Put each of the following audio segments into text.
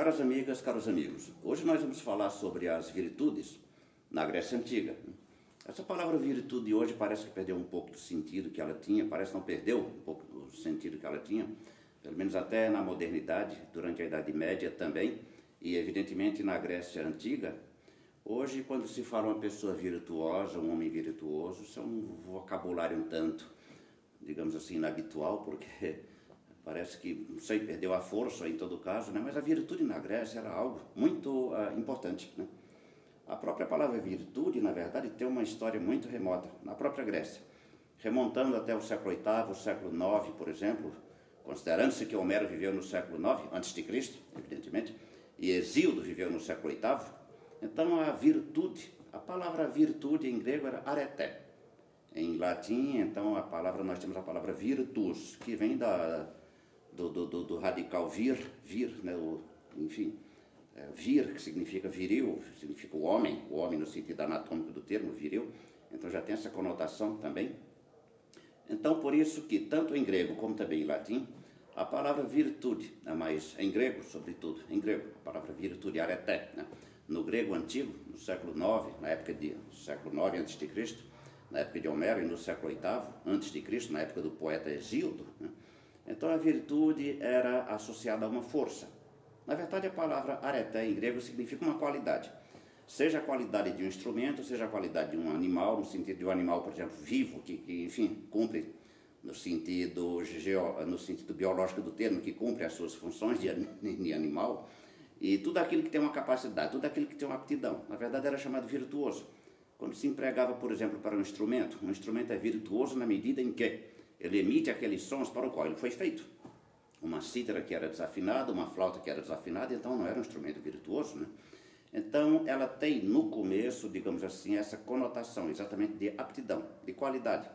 Caras amigas, caros amigos, hoje nós vamos falar sobre as virtudes na Grécia Antiga. Essa palavra virtude hoje parece que perdeu um pouco do sentido que ela tinha, parece não perdeu um pouco do sentido que ela tinha, pelo menos até na modernidade, durante a Idade Média também, e evidentemente na Grécia Antiga. Hoje, quando se fala uma pessoa virtuosa, um homem virtuoso, isso é um vocabulário um tanto, digamos assim, inabitual, porque parece que, não sei, perdeu a força em todo caso, né? mas a virtude na Grécia era algo muito uh, importante. Né? A própria palavra virtude, na verdade, tem uma história muito remota, na própria Grécia. Remontando até o século VIII, o século IX, por exemplo, considerando-se que Homero viveu no século IX, antes de Cristo, evidentemente, e Exíodo viveu no século VIII, então a virtude, a palavra virtude em grego era areté. Em latim, então, a palavra, nós temos a palavra virtus, que vem da, do, do, do, radical vir, vir, né, o, enfim, é, vir, que significa viril, significa o homem, o homem no sentido anatômico do termo, viril, então já tem essa conotação também. Então, por isso que, tanto em grego como também em latim, a palavra virtude, né, mas em grego, sobretudo, em grego, a palavra virtude, areté, né, no grego antigo, no século IX, na época de século IX a.C., na época de Homero e no século VIII a.C., na época do poeta Exíodo, né, então a virtude era associada a uma força. Na verdade, a palavra areté em grego significa uma qualidade. Seja a qualidade de um instrumento, seja a qualidade de um animal, no sentido de um animal, por exemplo, vivo, que, que enfim, cumpre no sentido, geo, no sentido biológico do termo, que cumpre as suas funções de, de animal, e tudo aquilo que tem uma capacidade, tudo aquilo que tem uma aptidão. Na verdade, era chamado virtuoso. Quando se empregava, por exemplo, para um instrumento, um instrumento é virtuoso na medida em que ele emite aqueles sons para o qual ele foi feito. Uma cítara que era desafinada, uma flauta que era desafinada, então não era um instrumento virtuoso, né? Então ela tem no começo, digamos assim, essa conotação exatamente de aptidão, de qualidade.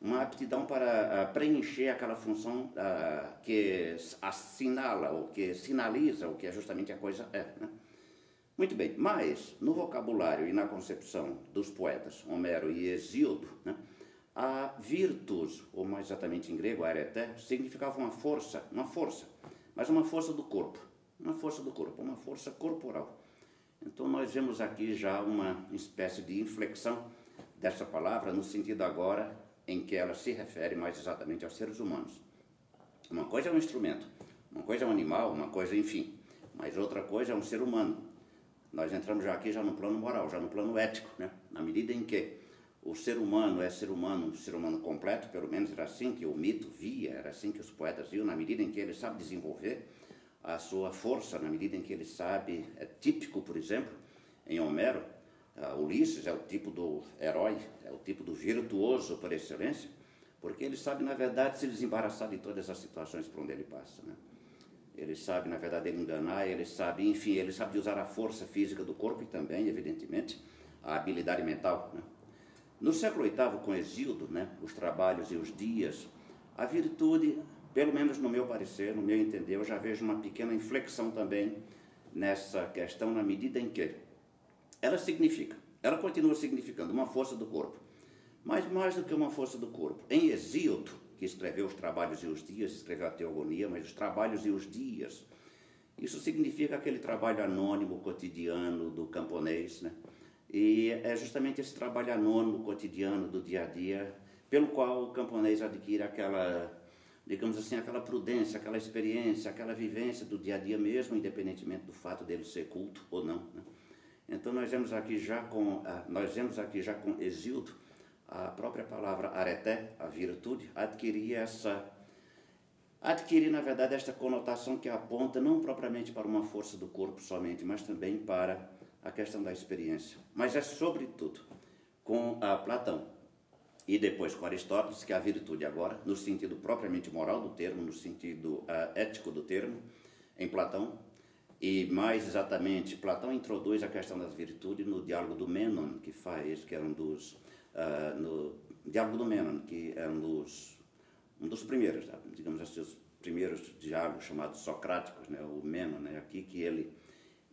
Uma aptidão para uh, preencher aquela função uh, que assinala, ou que sinaliza o que é justamente a coisa é. Né? Muito bem, mas no vocabulário e na concepção dos poetas Homero e Hesíodo, né? A virtus, ou mais exatamente em grego, areté, significava uma força, uma força, mas uma força do corpo, uma força do corpo, uma força corporal. Então nós vemos aqui já uma espécie de inflexão dessa palavra no sentido agora em que ela se refere mais exatamente aos seres humanos. Uma coisa é um instrumento, uma coisa é um animal, uma coisa, enfim, mas outra coisa é um ser humano. Nós entramos já aqui já no plano moral, já no plano ético, né? na medida em que o ser humano é ser humano, um ser humano completo, pelo menos era assim que o mito via, era assim que os poetas viam, na medida em que ele sabe desenvolver a sua força, na medida em que ele sabe, é típico, por exemplo, em Homero, uh, Ulisses é o tipo do herói, é o tipo do virtuoso por excelência, porque ele sabe, na verdade, se desembaraçar de todas as situações por onde ele passa. Né? Ele sabe, na verdade, enganar, ele sabe, enfim, ele sabe usar a força física do corpo e também, evidentemente, a habilidade mental. Né? No século VIII, com Exildo, né, os trabalhos e os dias, a virtude, pelo menos no meu parecer, no meu entender, eu já vejo uma pequena inflexão também nessa questão, na medida em que ela significa, ela continua significando uma força do corpo, mas mais do que uma força do corpo. Em Exildo, que escreveu os trabalhos e os dias, escreveu a teogonia, mas os trabalhos e os dias, isso significa aquele trabalho anônimo, cotidiano do camponês, né? E é justamente esse trabalho anônimo, cotidiano, do dia a dia, pelo qual o camponês adquire aquela, digamos assim, aquela prudência, aquela experiência, aquela vivência do dia a dia mesmo, independentemente do fato dele ser culto ou não. Né? Então nós vemos aqui já com, nós vemos aqui já com Exildo, a própria palavra areté, a virtude, adquirir essa adquirir, na verdade, esta conotação que aponta não propriamente para uma força do corpo somente, mas também para a questão da experiência, mas é sobretudo com Platão e depois com Aristóteles que a virtude agora, no sentido propriamente moral do termo, no sentido uh, ético do termo, em Platão, e mais exatamente, Platão introduz a questão das virtudes no diálogo do Menon, que faz, que é um dos, uh, no diálogo do Menon, que é um dos, um dos primeiros, digamos assim, os primeiros diálogos chamados socráticos, né, o Menon, né, aqui que ele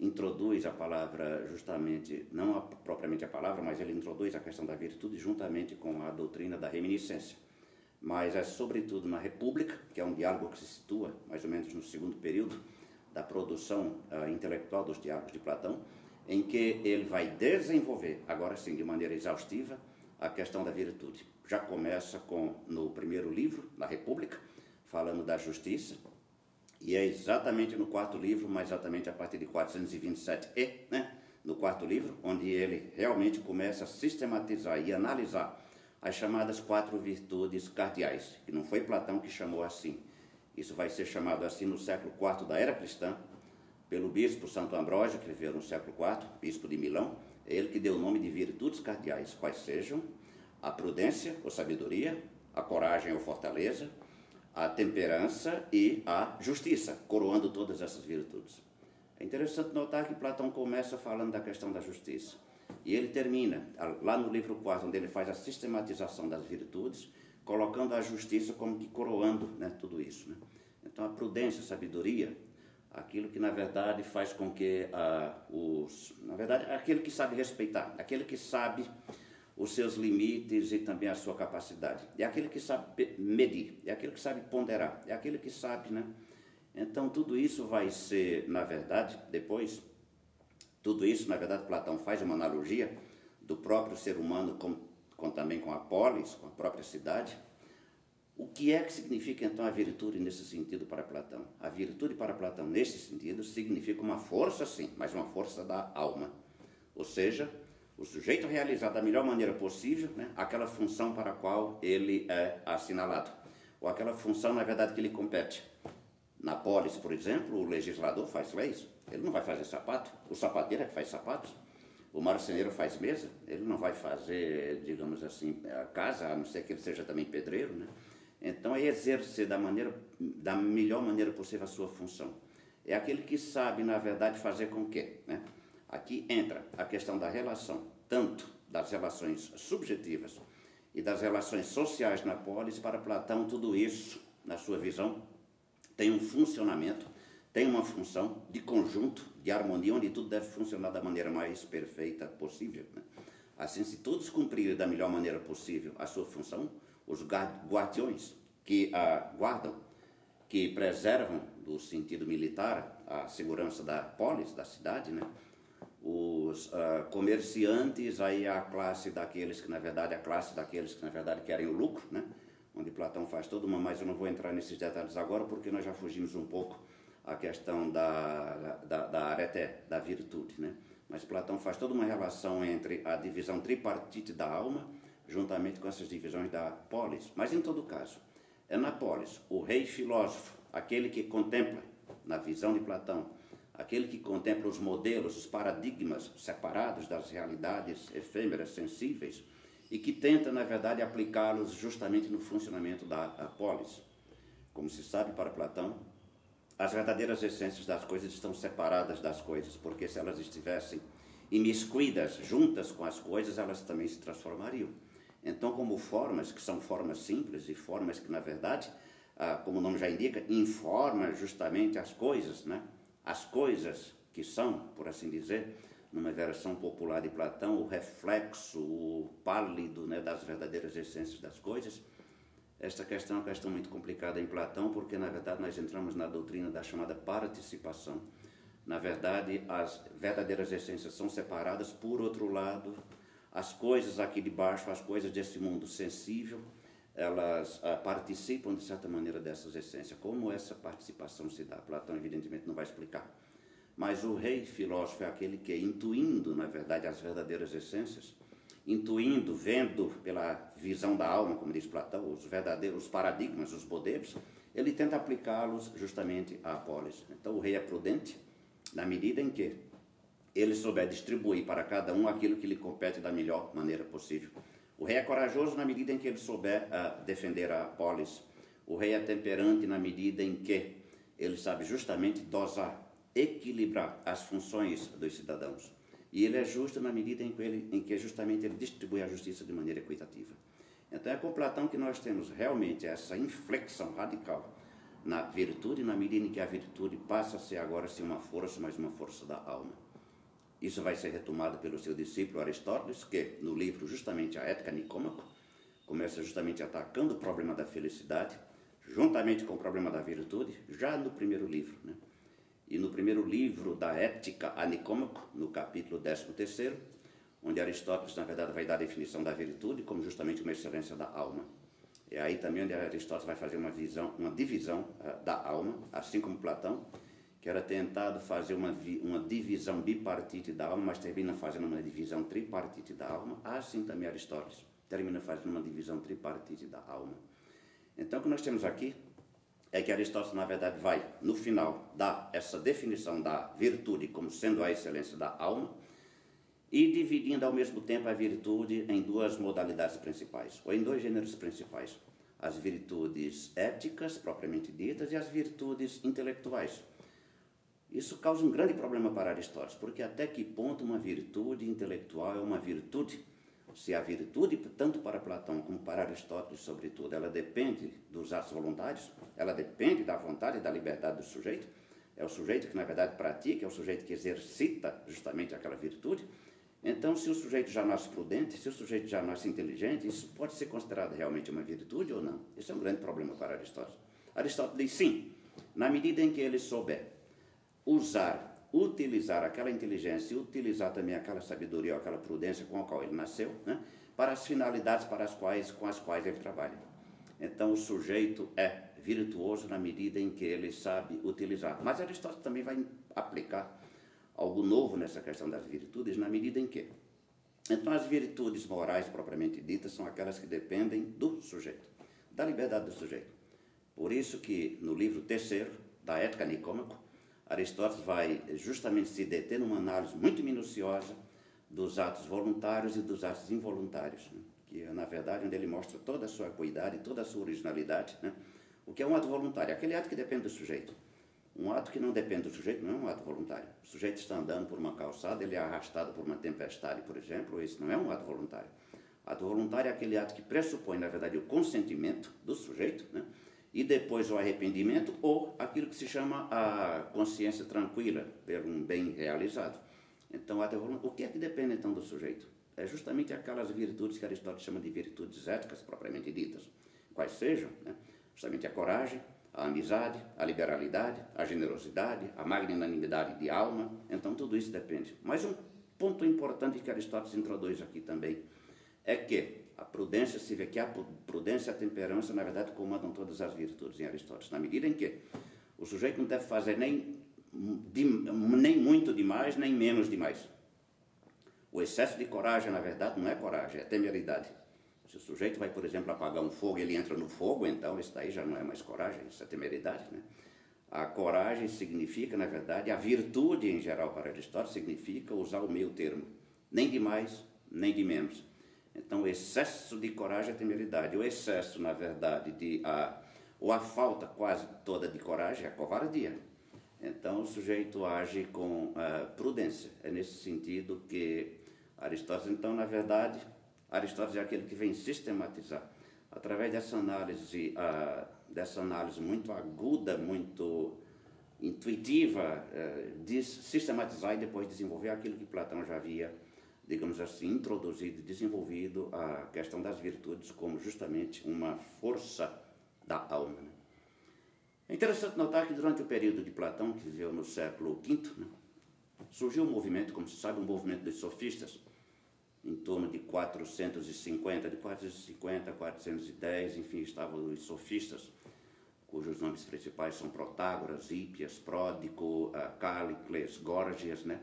introduz a palavra justamente, não a, propriamente a palavra, mas ele introduz a questão da virtude juntamente com a doutrina da reminiscência. Mas é sobretudo na República, que é um diálogo que se situa mais ou menos no segundo período da produção uh, intelectual dos diálogos de Platão, em que ele vai desenvolver, agora sim, de maneira exaustiva, a questão da virtude. Já começa com no primeiro livro, na República, falando da justiça, e é exatamente no quarto livro, mais exatamente a partir de 427e, né, no quarto livro, onde ele realmente começa a sistematizar e analisar as chamadas quatro virtudes cardeais, que não foi Platão que chamou assim. Isso vai ser chamado assim no século IV da era cristã, pelo bispo Santo Ambrósio, que viveu no século IV, bispo de Milão, é ele que deu o nome de virtudes cardeais, quais sejam a prudência ou sabedoria, a coragem ou fortaleza, a temperança e a justiça, coroando todas essas virtudes. É interessante notar que Platão começa falando da questão da justiça. E ele termina, lá no livro 4, onde ele faz a sistematização das virtudes, colocando a justiça como que coroando né, tudo isso. Né? Então, a prudência, a sabedoria, aquilo que na verdade faz com que ah, os. Na verdade, aquele que sabe respeitar, aquele que sabe os seus limites e também a sua capacidade. É aquele que sabe medir, é aquele que sabe ponderar, é aquele que sabe, né? Então, tudo isso vai ser, na verdade, depois, tudo isso, na verdade, Platão faz uma analogia do próprio ser humano com, com também com a polis, com a própria cidade. O que é que significa então a virtude nesse sentido para Platão? A virtude para Platão nesse sentido significa uma força sim, mas uma força da alma. Ou seja, o sujeito realizar da melhor maneira possível né, aquela função para a qual ele é assinalado, ou aquela função, na verdade, que ele compete. Na polis, por exemplo, o legislador faz leis, ele não vai fazer sapato, o sapateiro é que faz sapatos, o marceneiro faz mesa, ele não vai fazer, digamos assim, a casa, a não ser que ele seja também pedreiro, né? Então é exercer da maneira, da melhor maneira possível a sua função. É aquele que sabe, na verdade, fazer com que, né? Aqui entra a questão da relação, tanto das relações subjetivas e das relações sociais na polis, para Platão, tudo isso, na sua visão, tem um funcionamento, tem uma função de conjunto, de harmonia, onde tudo deve funcionar da maneira mais perfeita possível. Né? Assim, se todos cumprirem da melhor maneira possível a sua função, os guardiões que a guardam, que preservam do sentido militar a segurança da polis, da cidade, né? Os uh, comerciantes, aí a classe daqueles que na verdade, a classe daqueles que na verdade querem o lucro, né? onde Platão faz toda uma, mas eu não vou entrar nesses detalhes agora porque nós já fugimos um pouco a questão da, da, da areté, da virtude, né? Mas Platão faz toda uma relação entre a divisão tripartite da alma, juntamente com essas divisões da polis. Mas em todo caso, é na polis, o rei filósofo, aquele que contempla, na visão de Platão, aquele que contempla os modelos, os paradigmas separados das realidades efêmeras, sensíveis, e que tenta, na verdade, aplicá-los justamente no funcionamento da polis. Como se sabe para Platão, as verdadeiras essências das coisas estão separadas das coisas, porque se elas estivessem imiscuídas juntas com as coisas, elas também se transformariam. Então, como formas, que são formas simples e formas que, na verdade, ah, como o nome já indica, informam justamente as coisas, né? As coisas que são, por assim dizer, numa versão popular de Platão, o reflexo, o pálido né, das verdadeiras essências das coisas. Esta questão é uma questão muito complicada em Platão, porque na verdade nós entramos na doutrina da chamada participação. Na verdade, as verdadeiras essências são separadas, por outro lado, as coisas aqui de baixo, as coisas desse mundo sensível, elas ah, participam de certa maneira dessas essências. Como essa participação se dá? Platão, evidentemente, não vai explicar. Mas o rei filósofo é aquele que, intuindo, na verdade, as verdadeiras essências, intuindo, vendo pela visão da alma, como diz Platão, os verdadeiros paradigmas, os modelos, ele tenta aplicá-los justamente à polis. Então, o rei é prudente na medida em que ele souber distribuir para cada um aquilo que lhe compete da melhor maneira possível. O rei é corajoso na medida em que ele souber uh, defender a polis. O rei é temperante na medida em que ele sabe justamente dosar, equilibrar as funções dos cidadãos. E ele é justo na medida em que, ele, em que justamente ele distribui a justiça de maneira equitativa. Então é com Platão que nós temos realmente essa inflexão radical na virtude, na medida em que a virtude passa a ser agora sim uma força, mas uma força da alma. Isso vai ser retomado pelo seu discípulo Aristóteles, que no livro justamente a Ética Nicômaco começa justamente atacando o problema da felicidade, juntamente com o problema da virtude, já no primeiro livro. Né? e no primeiro livro da Ética a Nicômaco, no capítulo 13, onde Aristóteles, na verdade, vai dar a definição da virtude como justamente uma excelência da alma. É aí também onde Aristóteles vai fazer uma, visão, uma divisão uh, da alma, assim como Platão, que era tentado fazer uma, uma divisão bipartite da alma, mas termina fazendo uma divisão tripartite da alma. Assim também Aristóteles termina fazendo uma divisão tripartite da alma. Então, o que nós temos aqui é que Aristóteles, na verdade, vai, no final, dar essa definição da virtude como sendo a excelência da alma e dividindo ao mesmo tempo a virtude em duas modalidades principais, ou em dois gêneros principais: as virtudes éticas, propriamente ditas, e as virtudes intelectuais. Isso causa um grande problema para Aristóteles, porque até que ponto uma virtude intelectual é uma virtude? Se a virtude, tanto para Platão como para Aristóteles, sobretudo, ela depende dos atos voluntários, ela depende da vontade e da liberdade do sujeito, é o sujeito que, na verdade, pratica, é o sujeito que exercita justamente aquela virtude. Então, se o sujeito já nasce prudente, se o sujeito já nasce inteligente, isso pode ser considerado realmente uma virtude ou não? Isso é um grande problema para Aristóteles. Aristóteles diz sim, na medida em que ele souber usar utilizar aquela inteligência e utilizar também aquela sabedoria, aquela prudência com a qual ele nasceu, né, para as finalidades para as quais, com as quais ele trabalha. Então, o sujeito é virtuoso na medida em que ele sabe utilizar. Mas Aristóteles também vai aplicar algo novo nessa questão das virtudes, na medida em que. Então, as virtudes morais propriamente ditas são aquelas que dependem do sujeito, da liberdade do sujeito. Por isso que no livro terceiro da Ética Nicômaco, Aristóteles vai justamente se deter numa análise muito minuciosa dos atos voluntários e dos atos involuntários, né? que é, na verdade, onde ele mostra toda a sua acuidade, toda a sua originalidade. Né? O que é um ato voluntário? Aquele ato que depende do sujeito. Um ato que não depende do sujeito não é um ato voluntário. O sujeito está andando por uma calçada, ele é arrastado por uma tempestade, por exemplo, esse não é um ato voluntário. Ato voluntário é aquele ato que pressupõe, na verdade, o consentimento do sujeito, né? E depois o arrependimento ou aquilo que se chama a consciência tranquila pelo um bem realizado. Então, o que é que depende então do sujeito? É justamente aquelas virtudes que Aristóteles chama de virtudes éticas propriamente ditas. Quais sejam? Né? Justamente a coragem, a amizade, a liberalidade, a generosidade, a magnanimidade de alma. Então, tudo isso depende. Mas um ponto importante que Aristóteles introduz aqui também é que a prudência se vê que a prudência e a temperança, na verdade, comandam todas as virtudes em Aristóteles, na medida em que o sujeito não deve fazer nem, de, nem muito demais, nem menos demais. O excesso de coragem, na verdade, não é coragem, é temeridade. Se o sujeito vai, por exemplo, apagar um fogo ele entra no fogo, então isso daí já não é mais coragem, isso é temeridade. Né? A coragem significa, na verdade, a virtude em geral para Aristóteles significa usar o meio termo, nem de mais, nem de menos. Então, o excesso de coragem é temeridade. O excesso, na verdade, de a, ou a falta quase toda de coragem é a covardia. Então, o sujeito age com uh, prudência. É nesse sentido que Aristóteles, então, na verdade, Aristóteles é aquele que vem sistematizar. Através dessa análise, uh, dessa análise muito aguda, muito intuitiva, uh, de sistematizar e depois desenvolver aquilo que Platão já havia digamos assim, introduzido e desenvolvido a questão das virtudes como justamente uma força da alma. Né? É interessante notar que durante o período de Platão, que viveu no século V, né, surgiu um movimento, como se sabe, um movimento dos sofistas, em torno de 450, de 450 a 410, enfim, estavam os sofistas, cujos nomes principais são Protágoras, Hípias, Pródico, Cálicles, Górgias, né?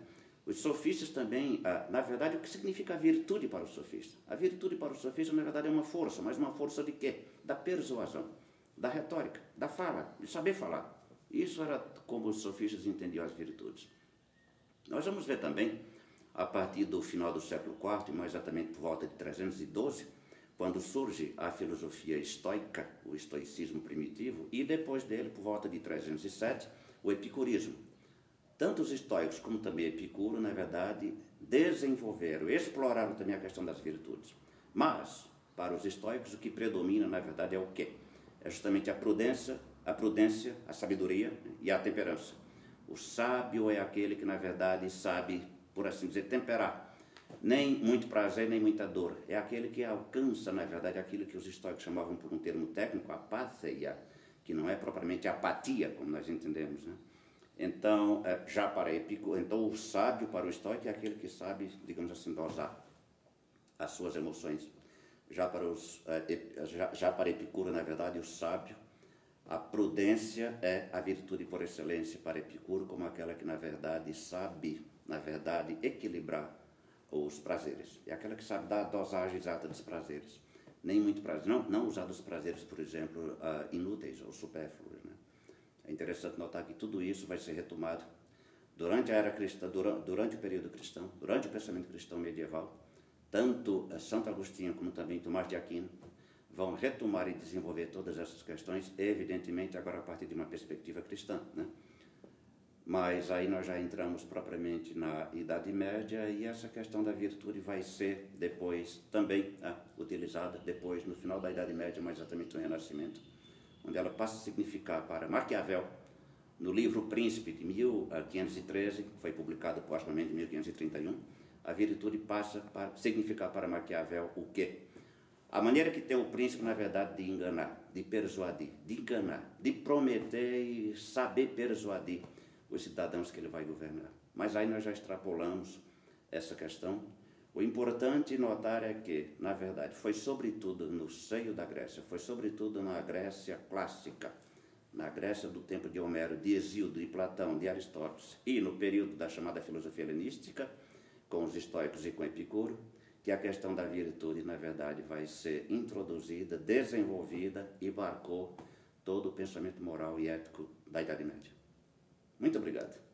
Os sofistas também, ah, na verdade, o que significa a virtude para o sofista? A virtude para o sofista, na verdade, é uma força, mas uma força de quê? Da persuasão, da retórica, da fala, de saber falar. Isso era como os sofistas entendiam as virtudes. Nós vamos ver também, a partir do final do século IV, mais exatamente por volta de 312, quando surge a filosofia estoica, o estoicismo primitivo, e depois dele, por volta de 307, o epicurismo, tanto os estoicos como também Epicuro, na verdade, desenvolveram, exploraram também a questão das virtudes. Mas, para os estoicos, o que predomina, na verdade, é o quê? É justamente a prudência, a prudência, a sabedoria e a temperança. O sábio é aquele que, na verdade, sabe, por assim dizer, temperar. Nem muito prazer, nem muita dor. É aquele que alcança, na verdade, aquilo que os estoicos chamavam por um termo técnico, apatheia, que não é propriamente apatia, como nós entendemos, né? Então, é, já para Epicuro, então o sábio para o estoico é aquele que sabe, digamos assim, dosar as suas emoções. Já para, os, é, já, para Epicuro, na verdade, o sábio, a prudência é a virtude por excelência para Epicuro, como aquela que, na verdade, sabe, na verdade, equilibrar os prazeres. É aquela que sabe dar a dosagem exata dos prazeres. Nem muito prazer, não, não usar dos prazeres, por exemplo, uh, inúteis ou supérfluos. É interessante notar que tudo isso vai ser retomado durante a era cristã, durante, durante o período cristão, durante o pensamento cristão medieval. Tanto Santo Agostinho como também Tomás de Aquino vão retomar e desenvolver todas essas questões, evidentemente agora a partir de uma perspectiva cristã. Né? Mas aí nós já entramos propriamente na Idade Média e essa questão da virtude vai ser depois também né, utilizada, depois no final da Idade Média, mais exatamente no Renascimento onde ela passa a significar para Maquiavel, no livro Príncipe de 1513, que foi publicado postumamente em 1531, a virtude passa a significar para Maquiavel o quê? A maneira que tem o príncipe, na verdade, de enganar, de persuadir, de enganar, de prometer e saber persuadir os cidadãos que ele vai governar. Mas aí nós já extrapolamos essa questão o importante notar é que, na verdade, foi sobretudo no seio da Grécia, foi sobretudo na Grécia clássica, na Grécia do tempo de Homero, de Exildo, de Platão, de Aristóteles, e no período da chamada filosofia helenística, com os estoicos e com Epicuro, que a questão da virtude, na verdade, vai ser introduzida, desenvolvida e marcou todo o pensamento moral e ético da Idade Média. Muito obrigado.